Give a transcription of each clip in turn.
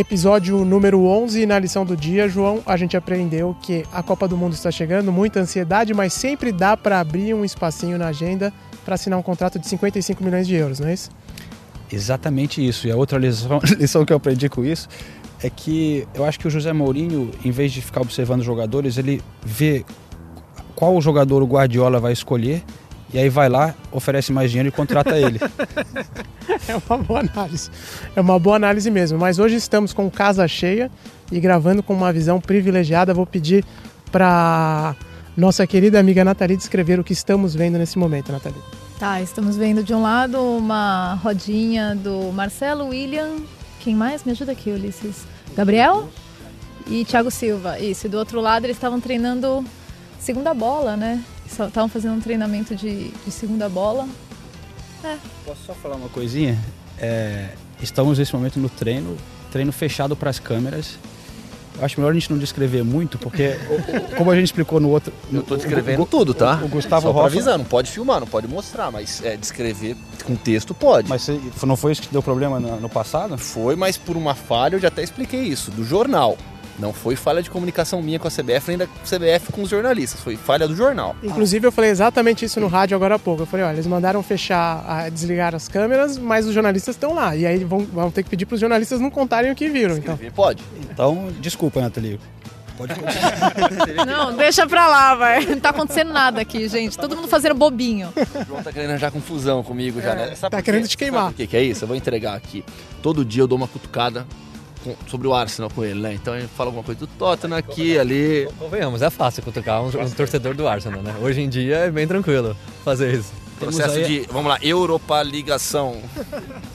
Episódio número 11, na lição do dia, João, a gente aprendeu que a Copa do Mundo está chegando, muita ansiedade, mas sempre dá para abrir um espacinho na agenda para assinar um contrato de 55 milhões de euros, não é isso? Exatamente isso. E a outra lição, lição que eu aprendi com isso é que eu acho que o José Mourinho, em vez de ficar observando os jogadores, ele vê qual jogador o Guardiola vai escolher e aí vai lá, oferece mais dinheiro e contrata ele. é uma boa análise. É uma boa análise mesmo. Mas hoje estamos com casa cheia e gravando com uma visão privilegiada. Vou pedir para nossa querida amiga Nathalie descrever o que estamos vendo nesse momento, Nathalie. Tá, estamos vendo de um lado uma rodinha do Marcelo William. Quem mais? Me ajuda aqui, Ulisses. Gabriel e Thiago Silva. Isso, e do outro lado eles estavam treinando segunda bola, né? Estavam fazendo um treinamento de, de segunda bola. É. Posso só falar uma coisinha? É, estamos nesse momento no treino, treino fechado para as câmeras. Eu acho melhor a gente não descrever muito, porque como a gente explicou no outro. Eu tô descrevendo o, tudo, tá? O, o Gustavo Só Hoffman, avisar, não pode filmar, não pode mostrar, mas é, descrever com texto pode. Mas não foi isso que deu problema no, no passado? Foi, mas por uma falha eu já até expliquei isso, do jornal. Não foi falha de comunicação minha com a CBF, nem da CBF com os jornalistas, foi falha do jornal. Inclusive, eu falei exatamente isso no rádio agora há pouco. Eu falei, olha, eles mandaram fechar, desligar as câmeras, mas os jornalistas estão lá. E aí vão, vão ter que pedir para os jornalistas não contarem o que viram. Então. Pode. Então, desculpa, Nathalie. Pode Não, deixa pra lá, vai. Não tá acontecendo nada aqui, gente. Todo mundo fazendo bobinho. O João tá querendo já confusão comigo já, né? Sabe tá querendo te queimar. O que, que é isso? Eu vou entregar aqui. Todo dia eu dou uma cutucada sobre o Arsenal com ele, né? Então ele fala alguma coisa do Tottenham aqui, ali. Convenhamos, é fácil cutucar um, um torcedor do Arsenal, né? Hoje em dia é bem tranquilo fazer isso. Processo aí... de, vamos lá, Europa Ligação.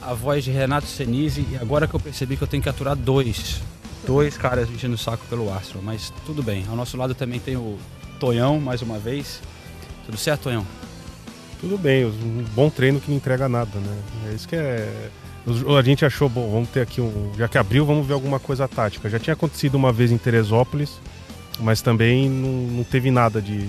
A voz de Renato Senise, e agora que eu percebi que eu tenho que aturar dois. Dois caras enchendo o saco pelo Arsenal, mas tudo bem. Ao nosso lado também tem o Tonhão, mais uma vez. Tudo certo, Tonhão? Tudo bem, um bom treino que não entrega nada, né? É isso que é a gente achou, bom, vamos ter aqui um. Já que abriu, vamos ver alguma coisa tática. Já tinha acontecido uma vez em Teresópolis, mas também não, não teve nada de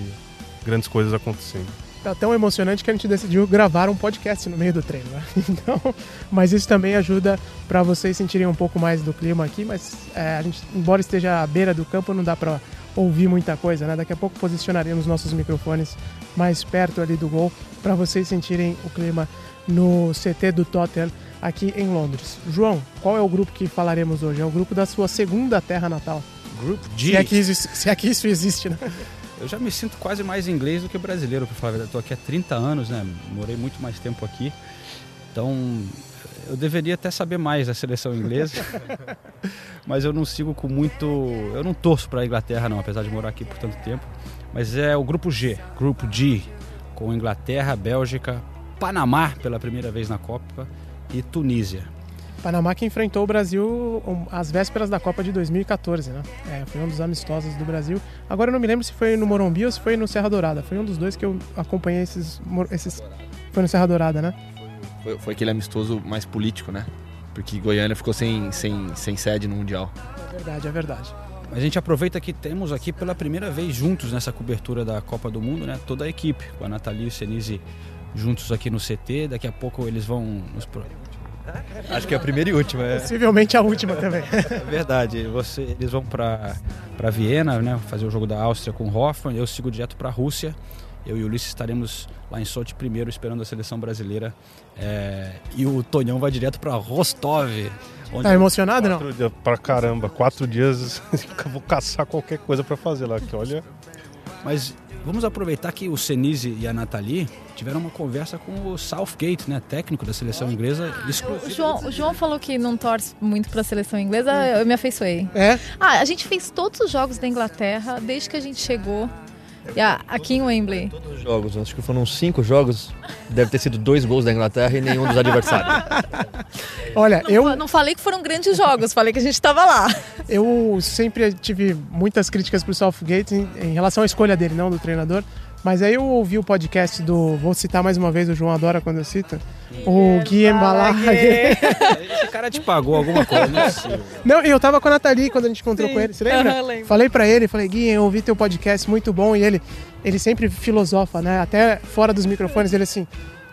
grandes coisas acontecendo. Tá tão emocionante que a gente decidiu gravar um podcast no meio do treino, né? Então, mas isso também ajuda para vocês sentirem um pouco mais do clima aqui, mas é, a gente, embora esteja à beira do campo, não dá para ouvir muita coisa, né? Daqui a pouco posicionaremos nossos microfones mais perto ali do gol para vocês sentirem o clima no CT do Tottenham aqui em Londres. João, qual é o grupo que falaremos hoje? É o grupo da sua segunda terra natal. Grupo D. Se é que isso, se é que isso existe, né? Eu já me sinto quase mais inglês do que brasileiro, para falar a verdade. Estou aqui há 30 anos, né? Morei muito mais tempo aqui. Então, eu deveria até saber mais da seleção inglesa. mas eu não sigo com muito. Eu não torço para a Inglaterra, não, apesar de morar aqui por tanto tempo. Mas é o grupo G, grupo G, com Inglaterra, Bélgica, Panamá pela primeira vez na Copa e Tunísia. Panamá que enfrentou o Brasil às vésperas da Copa de 2014, né? É, foi um dos amistosos do Brasil. Agora eu não me lembro se foi no Morumbi ou se foi no Serra Dourada. Foi um dos dois que eu acompanhei esses. esses... Foi no Serra Dourada, né? Foi, foi aquele amistoso mais político, né? Porque Goiânia ficou sem, sem, sem sede no Mundial. É verdade, é verdade. A gente aproveita que temos aqui pela primeira vez juntos nessa cobertura da Copa do Mundo, né? Toda a equipe, com a Nathalie e o Senise juntos aqui no CT. Daqui a pouco eles vão nos. Acho que é a primeira e última. É. Possivelmente a última também. É verdade. Você, eles vão para Viena, né, fazer o jogo da Áustria com o Hoffman. Eu sigo direto para a Rússia. Eu e o Ulisses estaremos lá em Sochi primeiro, esperando a seleção brasileira. É, e o Tonhão vai direto para Rostov. Tá emocionado, quatro não? Dias, pra caramba, quatro dias vou caçar qualquer coisa para fazer lá, que olha. Mas Vamos aproveitar que o Senise e a Nathalie tiveram uma conversa com o Southgate, né, técnico da seleção inglesa. O João, o João falou que não torce muito para a seleção inglesa, eu me afeiçoei. É? Ah, a gente fez todos os jogos da Inglaterra desde que a gente chegou. E a- aqui em Wembley. Todos os jogos, acho que foram cinco jogos, deve ter sido dois gols da Inglaterra e nenhum dos adversários. Olha, Não, eu, não falei que foram grandes jogos, falei que a gente estava lá. eu sempre tive muitas críticas pro Southgate em, em relação à escolha dele, não do treinador. Mas aí eu ouvi o podcast do. Vou citar mais uma vez, o João adora quando eu cito. O Guilherme Balaguer. Esse cara te pagou alguma coisa, não é possível. Não, eu tava com a Nathalie quando a gente encontrou com ele, você lembra? Lembro. Falei pra ele, falei, Gui, eu ouvi teu podcast muito bom e ele, ele sempre filosofa, né? Até fora dos microfones, ele assim,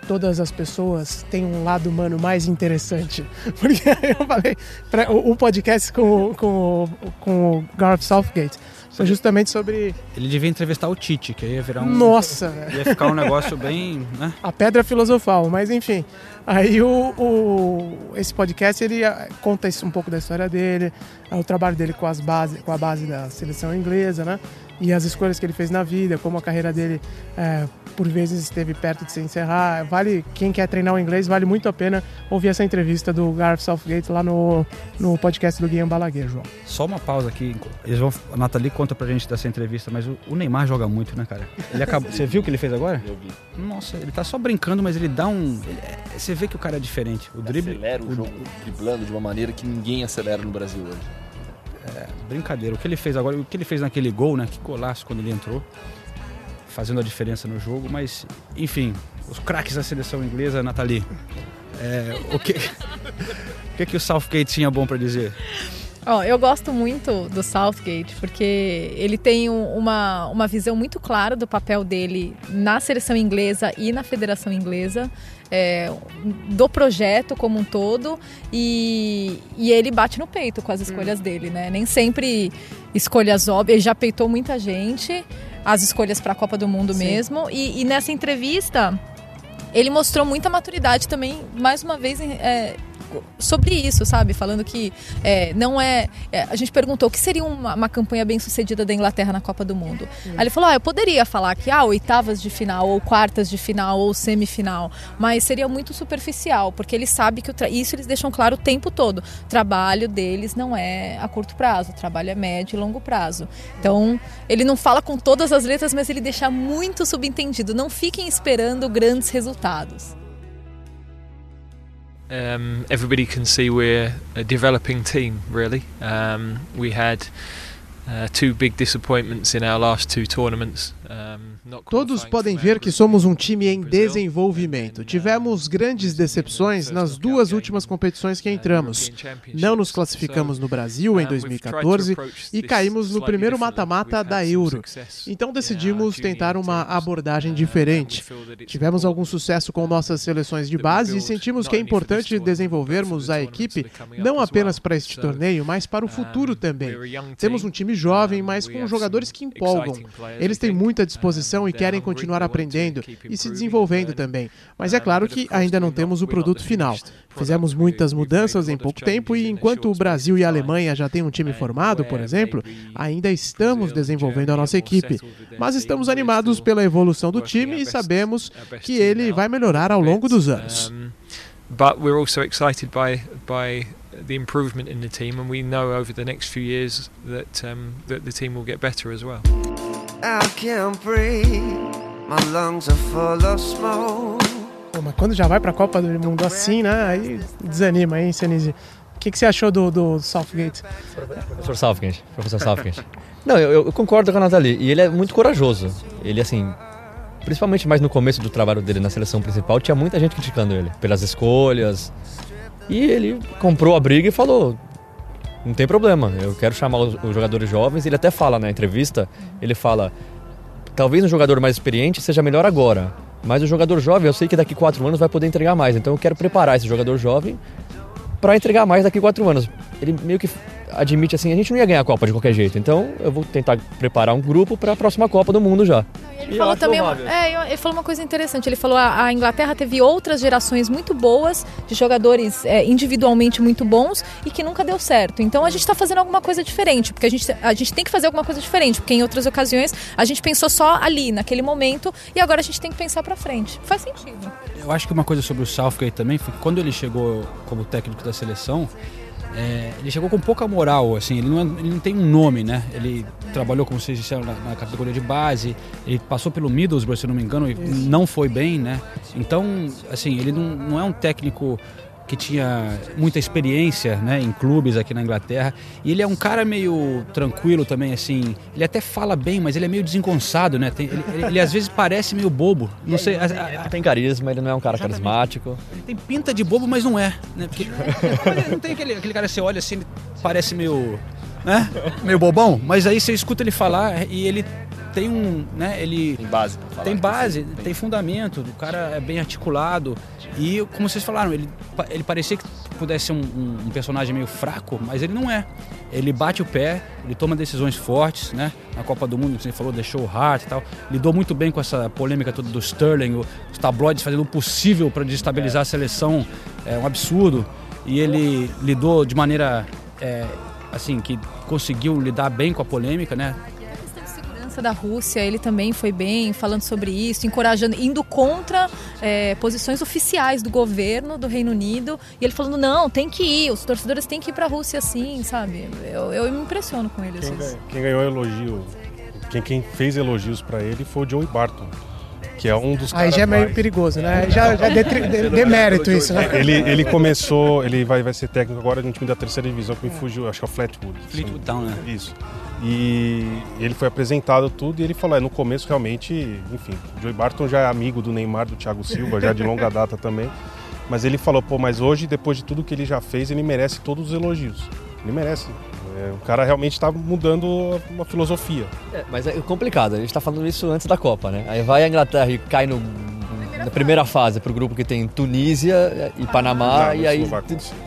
todas as pessoas têm um lado humano mais interessante. Porque eu falei, pra, o, o podcast com, com, com o Gareth Southgate foi justamente sobre. Ele devia entrevistar o Tite, que aí ia virar um. Nossa. Ia ficar um negócio bem. Né? a pedra filosofal, mas enfim. Aí o, o- esse podcast ele ah, conta isso, um pouco da história dele, ah, o trabalho dele com as base, com a base da seleção inglesa, né? E as escolhas que ele fez na vida, como a carreira dele é, por vezes esteve perto de se encerrar. Vale quem quer treinar o inglês vale muito a pena ouvir essa entrevista do Gareth Southgate lá no, no podcast do Guilherme Balaguer, João. Só uma pausa aqui. Eles vão, a Nathalie conta pra gente dessa entrevista, mas o, o Neymar joga muito, né, cara? Ele acabou, você viu o que ele fez agora? Eu vi. Nossa, ele tá só brincando, mas ele dá um. ele- é- você vê que o cara é diferente. O drible. Acelera o jogo driblando de uma maneira que ninguém acelera no Brasil hoje. Brincadeira. O que ele fez agora, o que ele fez naquele gol, né? Que golaço quando ele entrou. Fazendo a diferença no jogo, mas, enfim, os craques da seleção inglesa, Nathalie. é, o que. O que, que o Southgate tinha bom pra dizer? Ó, eu gosto muito do Southgate porque ele tem um- uma, uma visão muito clara do papel dele na seleção inglesa e na federação inglesa, é, do projeto como um todo, e, e ele bate no peito com as escolhas dele, né? Nem sempre escolhas óbvias, ele já peitou muita gente, as escolhas para a Copa do Mundo mesmo, e, e nessa entrevista ele mostrou muita maturidade também, mais uma vez, é, sobre isso, sabe? Falando que é, não é, é, A gente perguntou o que seria uma, uma campanha bem sucedida da Inglaterra na Copa do Mundo. Aí ele falou: ah, eu poderia falar que ah, oitavas de final, ou quartas de final, ou semifinal, mas seria muito superficial, porque ele sabe que tra- isso eles deixam claro o tempo todo. O trabalho deles não é a curto prazo, o trabalho é médio e longo prazo. Então, ele não fala com todas as letras, mas ele deixa muito subentendido. Não fiquem esperando grandes resultados. Um, everybody can see we're a developing team, really. Um, we had uh, two big disappointments in our last two tournaments. Todos podem ver que somos um time em desenvolvimento. uh, Tivemos grandes decepções nas duas últimas competições que entramos. Não nos classificamos no Brasil em 2014 e caímos no primeiro mata-mata da Euro. Então decidimos tentar uma abordagem diferente. Tivemos algum sucesso com nossas seleções de base e sentimos que é importante desenvolvermos a equipe não apenas para este torneio, mas para o futuro também. Temos um time jovem, mas com jogadores que empolgam. Eles têm muita disposição e querem continuar aprendendo e se desenvolvendo também. Mas é claro que ainda não temos o produto final. Fizemos muitas mudanças em pouco tempo e enquanto o Brasil e a Alemanha já têm um time formado, por exemplo, ainda estamos desenvolvendo a nossa equipe. Mas estamos animados pela evolução do time e sabemos que ele vai melhorar ao longo dos anos. But we're also excited by by the improvement in the team, and we know over the next few years that um, that the team will get better as well. I can't breathe. My lungs are full of smoke. Pô, mas quando já vai pra Copa do Mundo assim, né? Aí desanima, hein, Senise? O que, que você achou do, do Southgate? Professor Southgate, professor Southgate. Não, eu, eu concordo com a Nathalie. E ele é muito corajoso. Ele, assim, principalmente mais no começo do trabalho dele na seleção principal, tinha muita gente criticando ele pelas escolhas. E ele comprou a briga e falou: não tem problema, eu quero chamar os, jogadores jovens. Ele até fala na entrevista: ele fala, talvez um jogador mais experiente seja melhor agora. Mas o jogador jovem, eu sei que daqui quatro anos vai poder entregar mais. Então eu quero preparar esse jogador jovem para entregar mais daqui quatro anos. Ele meio que admite assim, a gente não ia ganhar a Copa de qualquer jeito. Então eu vou tentar preparar um grupo para a próxima Copa do Mundo já. Ele E eu falou também, é, ele falou uma coisa interessante. Ele falou a, a Inglaterra teve outras gerações muito boas de jogadores é, individualmente muito bons e que nunca deu certo. Então a gente está fazendo alguma coisa diferente, porque a gente, a gente tem que fazer alguma coisa diferente, porque em outras ocasiões a gente pensou só ali naquele momento e agora a gente tem que pensar para frente. Faz sentido. Eu acho que uma coisa sobre o Southgate também foi que quando ele chegou como técnico da seleção, é, ele chegou com pouca moral, assim, ele não, é, ele não tem um nome, né? Ele trabalhou, como vocês disseram, na, na categoria de base, ele passou pelo Middlesbrough, se não me engano, e Isso. não foi bem, né? Então, assim, ele não, não é um técnico que tinha muita experiência né, em clubes aqui na Inglaterra. E ele é um cara meio tranquilo também, assim. Ele até fala bem, mas ele é meio desengonçado, né? Tem- ele, ele- ele às vezes parece meio bobo. Não sei. a- a- Ele tem carisma, ele não é um cara carismático. ele tem pinta de bobo, mas não é. Né? Porque não tem aquele, aquele cara que você olha assim, ele parece meio. Né? Meio bobão, mas aí você escuta ele falar e ele tem um. Né? Ele Tem base tem base, tem fundamento, o cara é bem articulado. E como vocês falaram, ele, ele parecia que pudesse ser um, um- um personagem meio fraco, mas ele não é. Ele bate o pé, ele toma decisões fortes, né? Na Copa do Mundo, você falou, deixou o Hart e tal. Lidou muito bem com essa polêmica toda do Sterling, os tabloides fazendo o possível para desestabilizar a seleção. É um absurdo. E ele lidou de maneira, é, assim, que conseguiu lidar bem com a polêmica, né? Segurança da Rússia, ele também foi bem falando sobre isso, encorajando, indo contra é, posições oficiais do governo do Reino Unido. E ele falando, não, tem que ir, os torcedores têm que ir pra Rússia sim, sabe? Eu, eu me impressiono com ele. Quem, assim. ganha- quem ganhou elogio, quem, quem fez elogios pra ele foi o Joey Barton, que é um dos Aí já é meio mais- perigoso, né? Já, já é demérito isso, né? Ele, ele começou, ele vai, vai ser técnico agora de um time da terceira divisão que me fugiu, acho que é o Flatwood. Fleetwood Town, né? Isso. E ele foi apresentado tudo e ele falou, é, no começo realmente, enfim, o Joey Barton já é amigo do Neymar, do Thiago Silva, já de longa data também. Mas ele falou, pô, mas hoje, depois de tudo que ele já fez, ele merece todos os elogios. Ele merece. É, o cara realmente está mudando uma filosofia. É, mas é complicado, a gente tá falando isso antes da Copa, né? Aí vai a Inglaterra e cai no, na primeira fase pro grupo que tem Tunísia e Panamá, Não, e aí.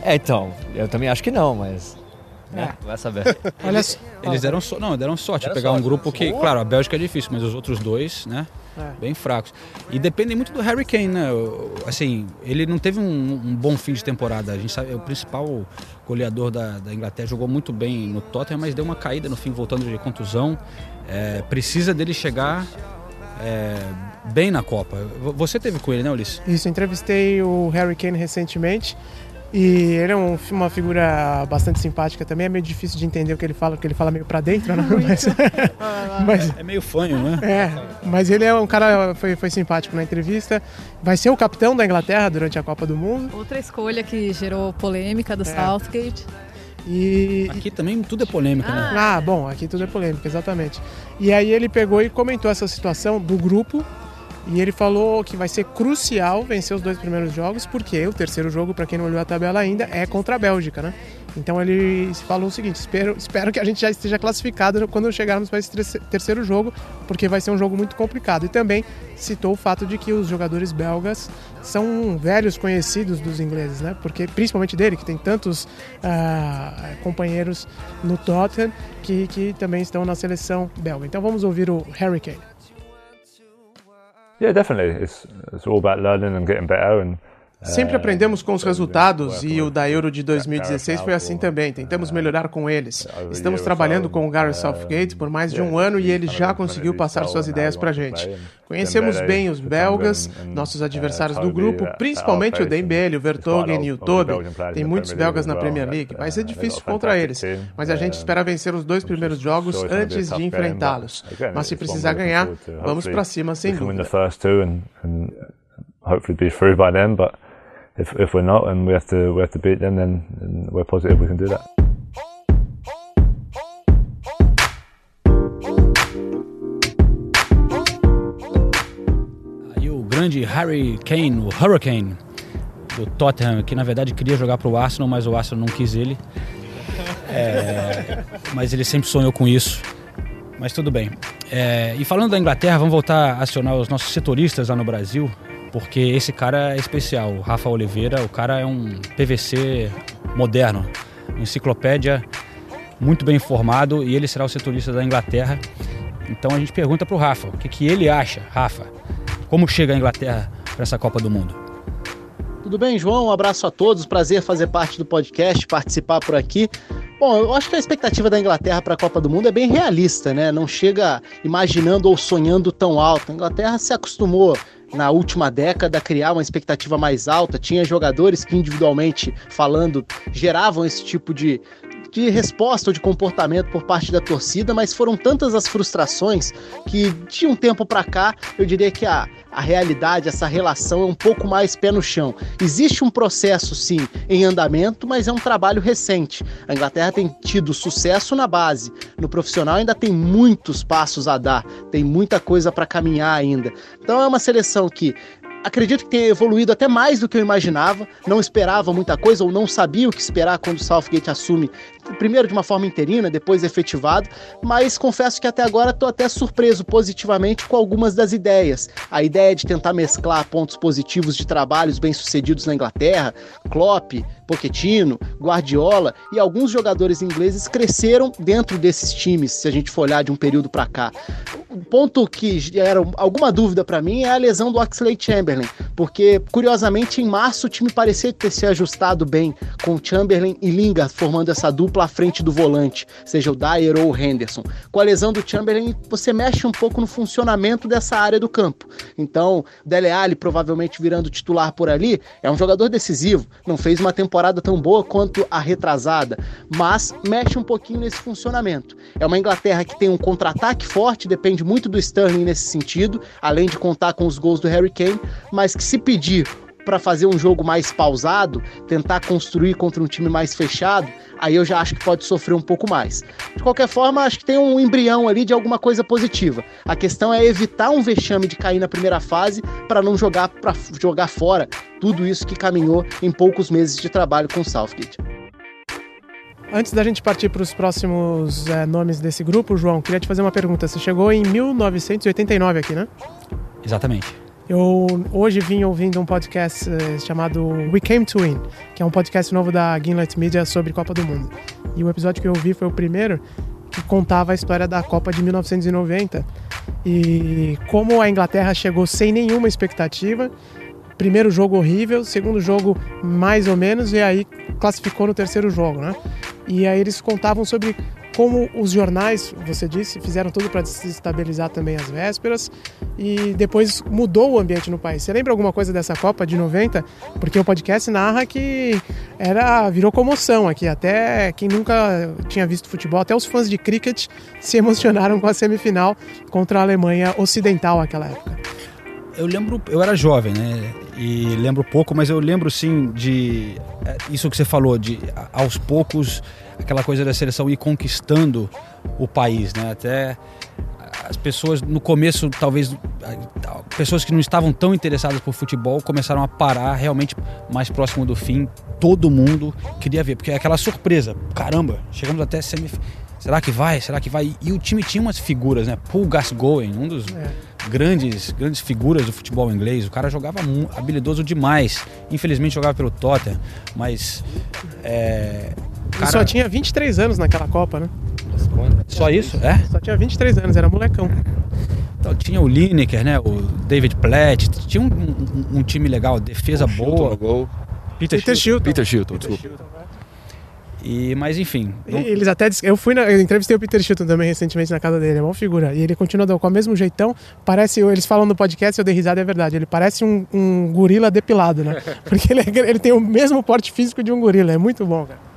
É, então, eu também acho que não, mas. Né? Vai saber. Olha só. Eles deram, so- não, deram sorte Deram de pegar sorte. um grupo que, claro, a Bélgica é difícil, mas os outros dois, né, É. bem fracos. E dependem muito do Harry Kane, né? Assim, ele não teve um, um bom fim de temporada. A gente sabe, é o principal goleador da, da Inglaterra jogou muito bem no Tottenham, mas deu uma caída no fim, voltando de contusão. É, precisa dele chegar é, bem na Copa. Você teve com ele, né, Ulisses? Isso, entrevistei o Harry Kane recentemente e ele é um- uma figura bastante simpática também. É meio difícil de entender o que ele fala, porque ele fala meio pra dentro, né? Mas, mas, É meio fanho, né? é, mas ele é um cara, foi, foi simpático na entrevista. Vai ser o capitão da Inglaterra durante a Copa do Mundo. Outra escolha que gerou polêmica do Southgate. E, Aqui também tudo é polêmica, né? Ah, bom, aqui tudo é polêmica, exatamente. E aí ele pegou e comentou essa situação do grupo e ele falou que vai ser crucial vencer os dois primeiros jogos, porque o terceiro jogo, para quem não olhou a tabela ainda, é contra a Bélgica, né? Então ele falou o seguinte: espero, espero que a gente já esteja classificado quando chegarmos para esse terce- terceiro jogo, porque vai ser um jogo muito complicado. E também citou o fato de que os jogadores belgas são velhos conhecidos dos ingleses, né? Porque principalmente dele, que tem tantos ah, companheiros no Tottenham que, que também estão na seleção belga. Então vamos ouvir o Harry Kane. Yeah, definitely. It's it's all about learning and getting better and. Sempre aprendemos com os resultados e o da Euro de 2016 foi assim também. Tentamos melhorar com eles. Estamos trabalhando com o Gareth Southgate por mais de um ano e ele já conseguiu passar suas ideias pra gente. Conhecemos bem os belgas, nossos adversários do grupo, principalmente o Dembele, o Vertonghen e o Toby. Tem muitos belgas na Premier League. Vai ser difícil contra eles, mas a gente espera vencer os dois primeiros jogos antes de enfrentá-los. Mas se precisar ganhar, vamos pra cima sem dúvida. If if we're not and we have to we have to beat them, then, we're positive we can do that. Aí o grande Harry Kane, o Hurricane do Tottenham, que na verdade queria jogar para o Arsenal, mas o Arsenal não quis ele. É, mas ele sempre sonhou com isso. Mas tudo bem. É, e falando da Inglaterra, vamos voltar a acionar os nossos setoristas lá no Brasil, porque esse cara é especial. O Rafa Oliveira, o cara é um PVC moderno, enciclopédia muito bem informado e ele será o setorista da Inglaterra. Então a gente pergunta para o Rafa, o que, que ele acha, Rafa? Como chega a Inglaterra para essa Copa do Mundo? Tudo bem, João? Um abraço a todos. Prazer fazer parte do podcast, participar por aqui. Bom, eu acho que a expectativa da Inglaterra para a Copa do Mundo é bem realista, né? Não chega imaginando ou sonhando tão alto. A Inglaterra se acostumou na última década criar uma expectativa mais alta. Tinha jogadores que individualmente falando geravam esse tipo de, de resposta ou de comportamento por parte da torcida, mas foram tantas as frustrações que de um tempo para cá eu diria que a, a realidade, essa relação é um pouco mais pé no chão. Existe um processo, sim, em andamento, mas é um trabalho recente. A Inglaterra tem tido sucesso na base, no profissional ainda tem muitos passos a dar, tem muita coisa para caminhar ainda. Então é uma seleção que acredito que tenha evoluído até mais do que eu imaginava. Não esperava muita coisa ou não sabia o que esperar quando o Southgate assume primeiro de uma forma interina, depois efetivado, mas confesso que até agora estou até surpreso positivamente com algumas das ideias. A ideia de tentar mesclar pontos positivos de trabalhos bem-sucedidos na Inglaterra, Klopp, Pochettino, Guardiola e alguns jogadores ingleses cresceram dentro desses times, se a gente for olhar de um período para cá. Um ponto que era alguma dúvida para mim é a lesão do Oxley Chamberlain, porque curiosamente em março o time parecia ter se ajustado bem com Chamberlain e Lingard formando essa dupla à frente do volante, seja o Dyer ou o Henderson. Com a lesão do Chamberlain, você mexe um pouco no funcionamento dessa área do campo. Então, Dele Alli provavelmente virando titular por ali, é um jogador decisivo. Não fez uma temporada tão boa quanto a retrasada, mas mexe um pouquinho nesse funcionamento. É uma Inglaterra que tem um contra-ataque forte, depende muito do Sterling nesse sentido, além de contar com os gols do Harry Kane, mas que se pedir para fazer um jogo mais pausado, tentar construir contra um time mais fechado, aí eu já acho que pode sofrer um pouco mais. De qualquer forma, acho que tem um embrião ali de alguma coisa positiva. A questão é evitar um vexame de cair na primeira fase para não jogar para jogar fora tudo isso que caminhou em poucos meses de trabalho com o Southgate. Antes da gente partir para os próximos é, nomes desse grupo, João, queria te fazer uma pergunta. Você chegou em 1989 aqui, né? Exatamente. Eu hoje vim ouvindo um podcast uh, chamado We Came to Win, que é um podcast novo da Gimlet Media sobre Copa do Mundo. E o episódio que eu ouvi foi o primeiro que contava a história da Copa de 1990 e como a Inglaterra chegou sem nenhuma expectativa. Primeiro jogo horrível, segundo jogo mais ou menos, e aí classificou no terceiro jogo, né? E aí eles contavam sobre como os jornais, você disse, fizeram tudo para desestabilizar também as vésperas e depois mudou o ambiente no país. Você lembra alguma coisa dessa Copa de 90? Porque o podcast narra que era virou comoção aqui, até quem nunca tinha visto futebol, até os fãs de cricket se emocionaram com a semifinal contra a Alemanha Ocidental naquela época. Eu lembro, eu era jovem, né? E lembro pouco, mas eu lembro sim de é, isso que você falou, de aos poucos aquela coisa da seleção ir conquistando o país, né? Até as pessoas no começo, talvez pessoas que não estavam tão interessadas por futebol começaram a parar realmente mais próximo do fim. Todo mundo queria ver, porque é aquela surpresa. Caramba, chegamos até semifinal. Será que vai? Será que vai? E o time tinha umas figuras, né? Paul Gascoigne, um dos é. grandes, grandes figuras do futebol inglês. O cara jogava habilidoso demais. Infelizmente jogava pelo Tottenham, mas é, Cara... só tinha 23 anos naquela Copa, né? Só isso? É? Só tinha 23 anos, era molecão. Então, tinha o Lineker, né? O David Platt. Tinha um, um, um time legal, defesa o boa. Gol. Peter, Peter Shilton. Peter Shilton, desculpa. E, mas enfim. Não... Eles até eu fui na, eu entrevistei o Peter Shilton também recentemente na casa dele, é uma figura. E ele continua com o mesmo jeitão. Parece, eles falam no podcast, eu dei risada, é verdade. Ele parece um, um gorila depilado, né? Porque ele, é, ele tem o mesmo porte físico de um gorila, é muito bom, cara.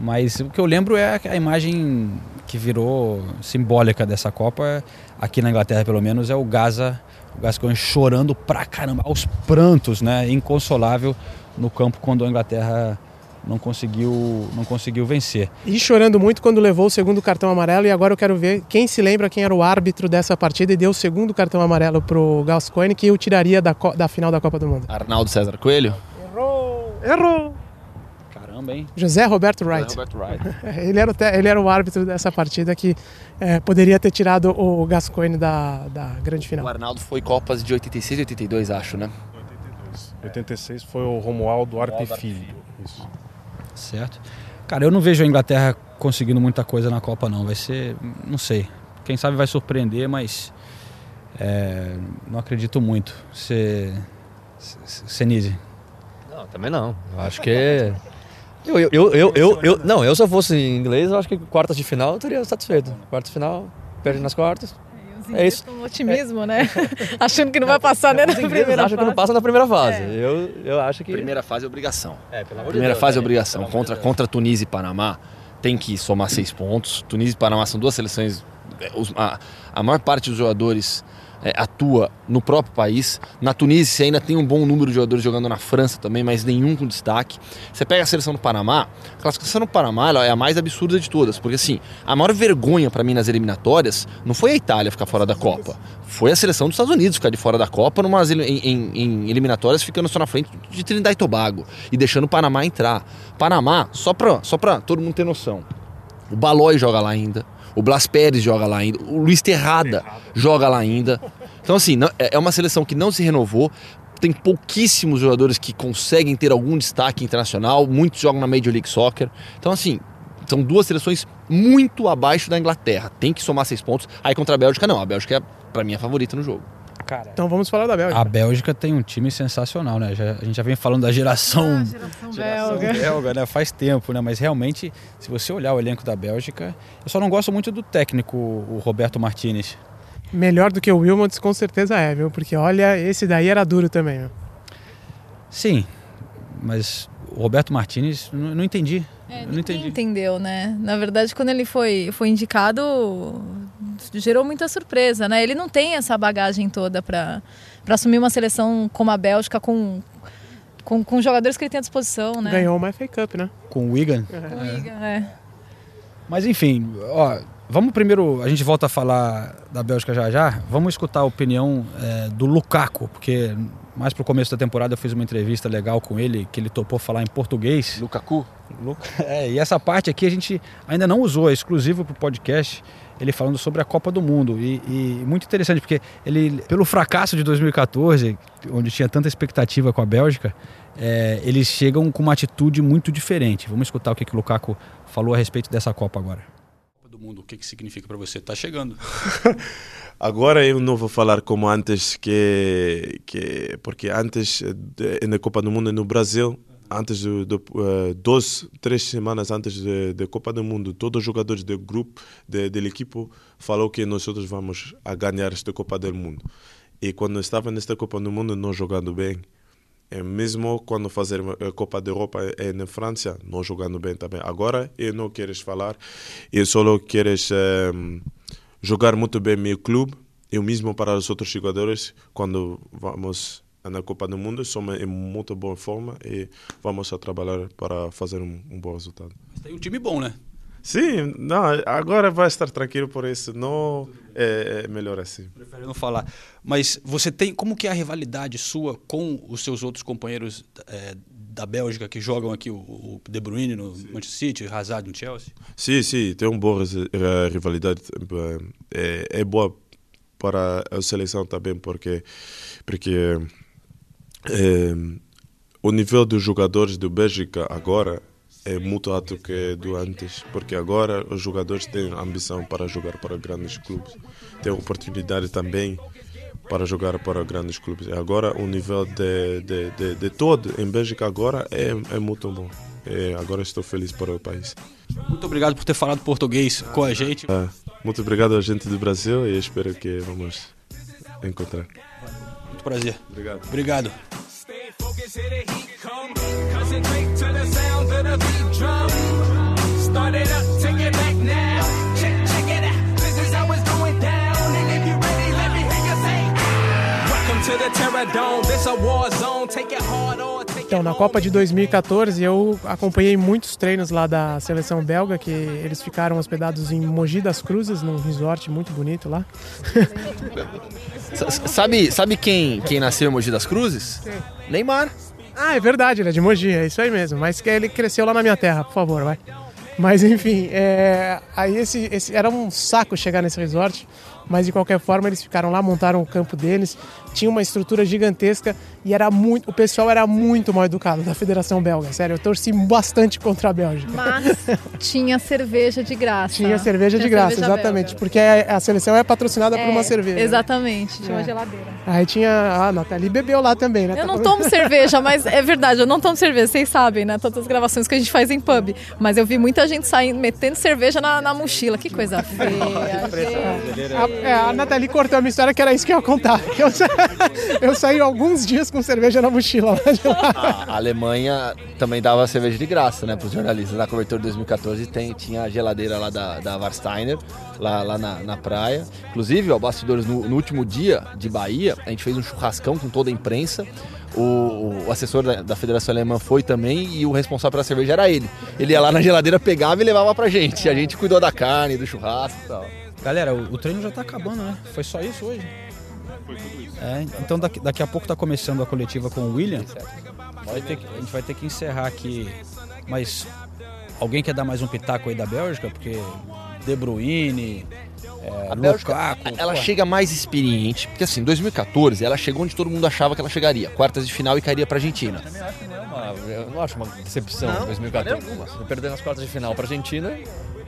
Mas o que eu lembro é a imagem que virou simbólica dessa Copa, aqui na Inglaterra pelo menos, é o Gaza, o Gascoigne chorando pra caramba, aos prantos, né? Inconsolável no campo quando a Inglaterra não conseguiu, não conseguiu vencer. E chorando muito quando levou o segundo cartão amarelo. E agora eu quero ver quem se lembra quem era o árbitro dessa partida e deu o segundo cartão amarelo pro Gascoigne que o tiraria da, da final da Copa do Mundo. Arnaldo César Coelho? Errou! Errou! Caramba, hein? José Roberto Wright. José Roberto Wright. ele, era o ele era o árbitro dessa partida que é, poderia ter tirado o Gascoigne da, da grande final. O Arnaldo foi Copas de 86 e 82, acho, né? 82. 86 foi o Romualdo Arpe Filho. Isso. Certo. Cara, eu não vejo a Inglaterra conseguindo muita coisa na Copa, não. Vai ser. Não sei. Quem sabe vai surpreender, mas. É, não acredito muito. Você. Senise. Não, também não. Eu acho que. Eu, eu, eu, eu, eu, eu, não, eu se eu fosse inglês, eu acho que quartas de final eu estaria satisfeito. Quartas de final, perde nas quartas. é isso. Com otimismo, é. né? Achando que não vai passar nem na primeira fase. que não passa na primeira fase. É. Eu, eu acho que. Primeira fase é obrigação. É, pela Primeira Deus, fase é obrigação. Contra, de contra Tunísia e Panamá, tem que somar seis pontos. Tunísia e Panamá são duas seleções. É, a, a maior parte dos jogadores é, atua no próprio país. Na Tunísia ainda tem um bom número de jogadores jogando na França também, mas nenhum com destaque. Você pega a seleção do Panamá, a classificação do Panamá é a mais absurda de todas, porque assim, a maior vergonha para mim nas eliminatórias não foi a Itália ficar fora da Copa, foi a seleção dos Estados Unidos ficar de fora da Copa em, em, em eliminatórias ficando só na frente de Trinidad e Tobago e deixando o Panamá entrar. Panamá, só pra, só pra todo mundo ter noção, o Balói joga lá ainda. O Blas Pérez joga lá ainda. O Luiz Terrada joga lá ainda. Então, assim, é, é uma seleção que não se renovou. Tem pouquíssimos jogadores que conseguem ter algum destaque internacional. Muitos jogam na Major League Soccer. Então, assim, são duas seleções muito abaixo da Inglaterra. Tem que somar seis pontos. Aí contra a Bélgica, não. A Bélgica é, para mim, a favorita no jogo. Cara. Então vamos falar da Bélgica. A Bélgica tem um time sensacional, né? Já, a gente já vem falando da geração, ah, geração, geração belga. belga, né? Faz tempo, né? Mas realmente, se você olhar o elenco da Bélgica, eu só não gosto muito do técnico, o Roberto Martinez. Melhor do que o Wilmots, com certeza é, viu? Porque olha, esse daí era duro também, viu? Sim, mas o Roberto Martinez, não, não entendi. É, não entendi. entendeu, né? Na verdade, quando ele foi, foi indicado, gerou muita surpresa, né? Ele não tem essa bagagem toda para assumir uma seleção como a Bélgica com, com, com jogadores que ele tem à disposição, né? Ganhou uma FA Cup, né? Com o Wigan. Com o Wigan, é. Mas enfim, ó, vamos primeiro, a gente volta a falar da Bélgica já já, vamos escutar a opinião é, do Lukaku, porque mais pro começo da temporada eu fiz uma entrevista legal com ele, que ele topou falar em português. Lukaku? É, e essa parte aqui a gente ainda não usou, é exclusivo pro podcast ele falando sobre a Copa do Mundo. E, e, muito interessante, porque ele, pelo fracasso de 2014, onde tinha tanta expectativa com a Bélgica, é, eles chegam com uma atitude muito diferente. Vamos escutar o que, que o Lukaku falou a respeito dessa Copa agora. Do Mundo, o que, que significa para você? Tá chegando. Agora eu não vou falar como antes, que, que porque antes na Copa do Mundo no Brasil antes de, de uh, duas, três semanas antes da Copa do Mundo, todos os jogadores do grupo, de, da equipe, falou que nós outros vamos a ganhar esta Copa do Mundo. E quando estava nesta Copa do Mundo, não jogando bem, mesmo quando fazer a Copa da Europa é na França, não jogando bem também. Agora, eu não queres falar, eu só queres um, jogar muito bem meu clube, e o mesmo para os outros jogadores, quando vamos na Copa do Mundo, somos em muito boa forma e vamos a trabalhar para fazer um, um bom resultado. Mas tem um time bom, né? Sim, não, agora vai estar tranquilo por isso, não é, é melhor assim. Prefiro não falar. Mas você tem, como que é a rivalidade sua com os seus outros companheiros é, da Bélgica que jogam aqui, o, o De Bruyne no sim. Manchester City, Hazard no Chelsea? Sim, sim, tem uma boa rivalidade, é, é boa para a seleção também, porque, porque é, o nível dos jogadores do Bélgica agora é muito alto que do antes, porque agora os jogadores têm ambição para jogar para grandes clubes, têm oportunidade também para jogar para grandes clubes. E agora o nível de, de, de, de todo em Bélgica agora é, é muito bom. E agora estou feliz para o país. Muito obrigado por ter falado português com a gente. É, muito obrigado a gente do Brasil e espero que vamos encontrar. Muito prazer. Obrigado. Obrigado. Então, na Copa de 2014, eu acompanhei muitos treinos lá da seleção belga, que eles ficaram hospedados em Mogi das Cruzes, num resort muito bonito lá. sabe, sabe quem, quem nasceu em Mogi das Cruzes? Sim. Neymar. Ah, é verdade, ele é de Mogi, é isso aí mesmo. Mas que ele cresceu lá na minha terra, por favor, vai. Mas enfim, é... aí esse, esse era um saco chegar nesse resort mas de qualquer forma eles ficaram lá, montaram o campo deles, tinha uma estrutura gigantesca e era muito, o pessoal era muito mal educado da Federação Belga, sério, eu torci bastante contra a Bélgica. Mas tinha cerveja de graça. Tinha cerveja tinha de graça, cerveja exatamente, belga. porque a, a, seleção é patrocinada é, por uma cerveja. Exatamente, tinha é. uma geladeira. Aí tinha, a Nathalie bebeu lá também, né? Eu não tomo cerveja, mas é verdade, eu não tomo cerveja, vocês sabem, né, todas as gravações que a gente faz em pub, mas eu vi muita gente saindo, metendo cerveja na, na mochila, que coisa feia. É, a Nathalie cortou a minha história que era isso que eu ia contar. Eu, sa... eu saí alguns dias com cerveja na mochila lá de lá. A Alemanha também dava cerveja de graça, né, para os jornalistas. Na cobertura de 2014 tem, tinha a geladeira lá da, da Warsteiner, lá, lá na, na praia. Inclusive, ó, bastidores, no, no último dia de Bahia, a gente fez um churrascão com toda a imprensa. O, o, assessor da, da, Federação Alemã foi também e o responsável pela cerveja era ele. Ele ia lá na geladeira, pegava e levava pra gente. E a gente cuidou da carne, do churrasco e tal. Galera, o, o treino já tá acabando, né? Foi só isso hoje. Foi tudo isso. É, então daqui, daqui a pouco tá começando a coletiva com o William. Vai ter, a gente vai ter que encerrar aqui. Mas alguém quer dar mais um pitaco aí da Bélgica? Porque De Bruyne, é, a Bélgica, Lukaku, ela pô. chega mais experiente, porque assim, 2014 ela chegou onde todo mundo achava que ela chegaria, quartas de final e cairia para Argentina. Eu, acho que não é uma, eu não acho uma decepção não, 2014. Perdendo as quartas de final para Argentina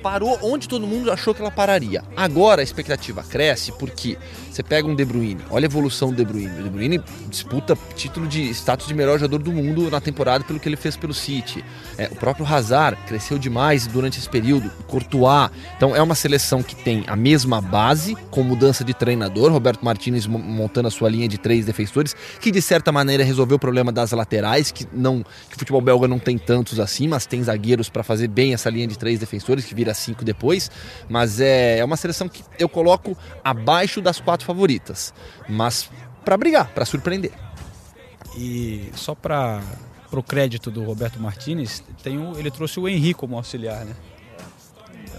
parou onde todo mundo achou que ela pararia. Agora a expectativa cresce porque você pega um De Bruyne, olha a evolução do De Bruyne. O De Bruyne disputa título de status de melhor jogador do mundo na temporada pelo que ele fez pelo City. É, o próprio Hazard cresceu demais durante esse período. Courtois. Então é uma seleção que tem a mesma base, com mudança de treinador. Roberto Martinez montando a sua linha de três defensores, que de certa maneira resolveu o problema das laterais, que não que o futebol belga não tem tantos assim, mas tem zagueiros para fazer bem essa linha de três defensores, que vira cinco depois. Mas é, é uma seleção que eu coloco abaixo das quatro favoritas, mas para brigar, para surpreender. E só para o crédito do Roberto Martinez, tem um, ele trouxe o Henrique como auxiliar, né?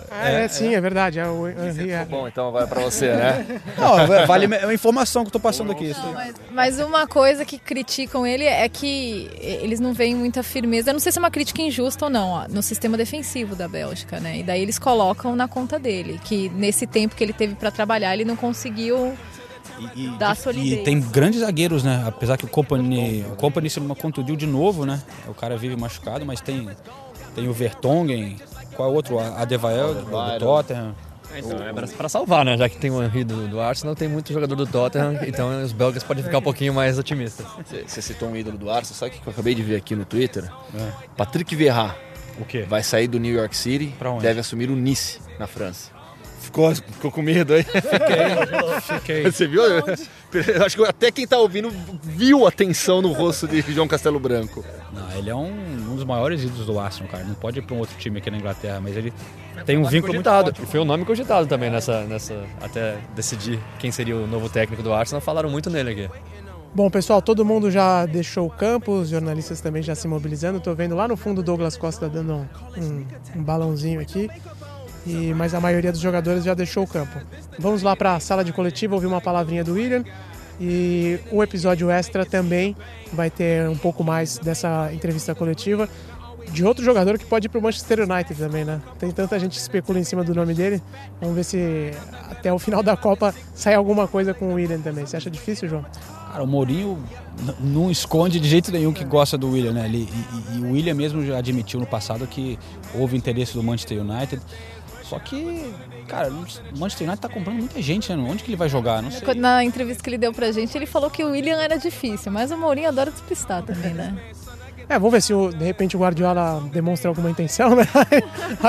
É, é, sim, é, é verdade. É o Henrique. É. Bom, então vai para você, né? Não, vale a informação que eu tô passando aqui. Não, mas, mas, uma coisa que criticam ele é que eles não veem muita firmeza. Eu não sei se é uma crítica injusta ou não, ó, no sistema defensivo da Bélgica, né? E daí eles colocam na conta dele que nesse tempo que ele teve para trabalhar, ele não conseguiu e, dar solidez. E tem grandes zagueiros, né? Apesar que o Company, o Company se contundiu de novo, né? O cara vive machucado, mas tem tem o Vertonghen, qual é o outro? A Devael, do, do Tottenham. É, então, é para salvar, né? Já que tem o Henry do, do Arsenal, tem muito jogador do Tottenham, então os belgas podem ficar um pouquinho mais otimistas. Você citou um ídolo do Arsenal, sabe o que eu acabei de ver aqui no Twitter? É. Patrick Vieira. O quê? Vai sair do New York City, pra onde? deve assumir o Nice, na França. Ficou, ficou com medo aí? Fiquei, fiquei. Você viu? Acho que até quem tá ouvindo viu a tensão no rosto de João Castelo Branco. Não, ele é um, um dos maiores ídolos do Arsenal, cara. Não pode ir para um outro time aqui na Inglaterra, mas ele tem um vínculo cogitado. muito forte. E foi o um nome cogitado também nessa, nessa... Até decidir quem seria o novo técnico do Arsenal, falaram muito nele aqui. Bom, pessoal, todo mundo já deixou o campo, os jornalistas também já se mobilizando. Estou vendo lá no fundo o Douglas Costa dando um, um balãozinho aqui e, mas a maioria dos jogadores já deixou o campo. Vamos lá para a sala de coletiva ouvir uma palavrinha do William e o episódio extra também vai ter um pouco mais dessa entrevista coletiva de outro jogador que pode ir para o Manchester United também, né? Tem tanta gente que especula em cima do nome dele. Vamos ver se até o final da Copa sai alguma coisa com o William também. Você acha difícil, João? Cara, o Mourinho não esconde de jeito nenhum que gosta do William, né? Ele, e, e o William mesmo já admitiu no passado que houve interesse do Manchester United. Só que, cara, o Manchester United tá comprando muita gente, né? Onde que ele vai jogar? Não sei. Na entrevista que ele deu pra gente, ele falou que o William era difícil, mas o Mourinho adora despistar também, né? É, vamos ver se o, de repente o Guardiola demonstra alguma intenção, né?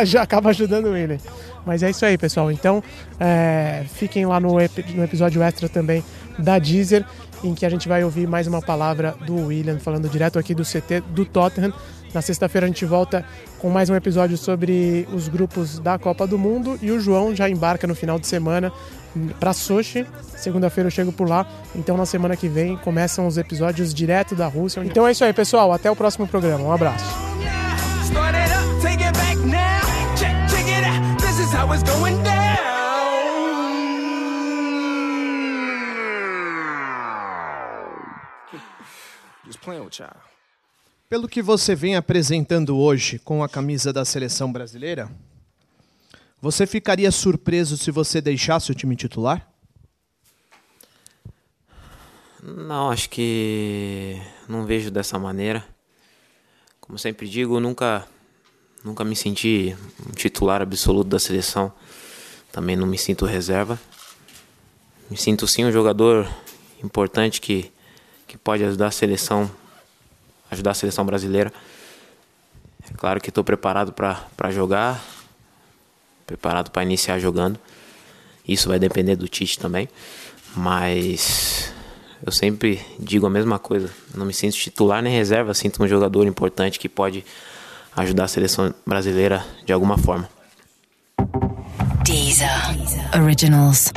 Já acaba ajudando o William. Mas é isso aí, pessoal. Então, é, fiquem lá no, no episódio extra também da Deezer, em que a gente vai ouvir mais uma palavra do William, falando direto aqui do CT do Tottenham. Na sexta-feira a gente volta com mais um episódio sobre os grupos da Copa do Mundo e o João já embarca no final de semana para Sochi. Segunda-feira eu chego por lá. Então na semana que vem começam os episódios direto da Rússia. Então é isso aí, pessoal. Até o próximo programa. Um abraço. Just playing with y'all. Pelo que você vem apresentando hoje com a camisa da seleção brasileira, você ficaria surpreso se você deixasse o time titular? Não, acho que não vejo dessa maneira. Como sempre digo, nunca nunca me senti um titular absoluto da seleção. Também não me sinto reserva. Me sinto sim um jogador importante que, que pode ajudar a seleção ajudar a seleção brasileira. É claro que estou preparado para jogar, preparado para iniciar jogando. isso vai depender do Tite também. Mas eu sempre digo a mesma coisa. Não me sinto titular nem reserva, sinto um jogador importante que pode ajudar a seleção brasileira de alguma forma. Deezer Originals.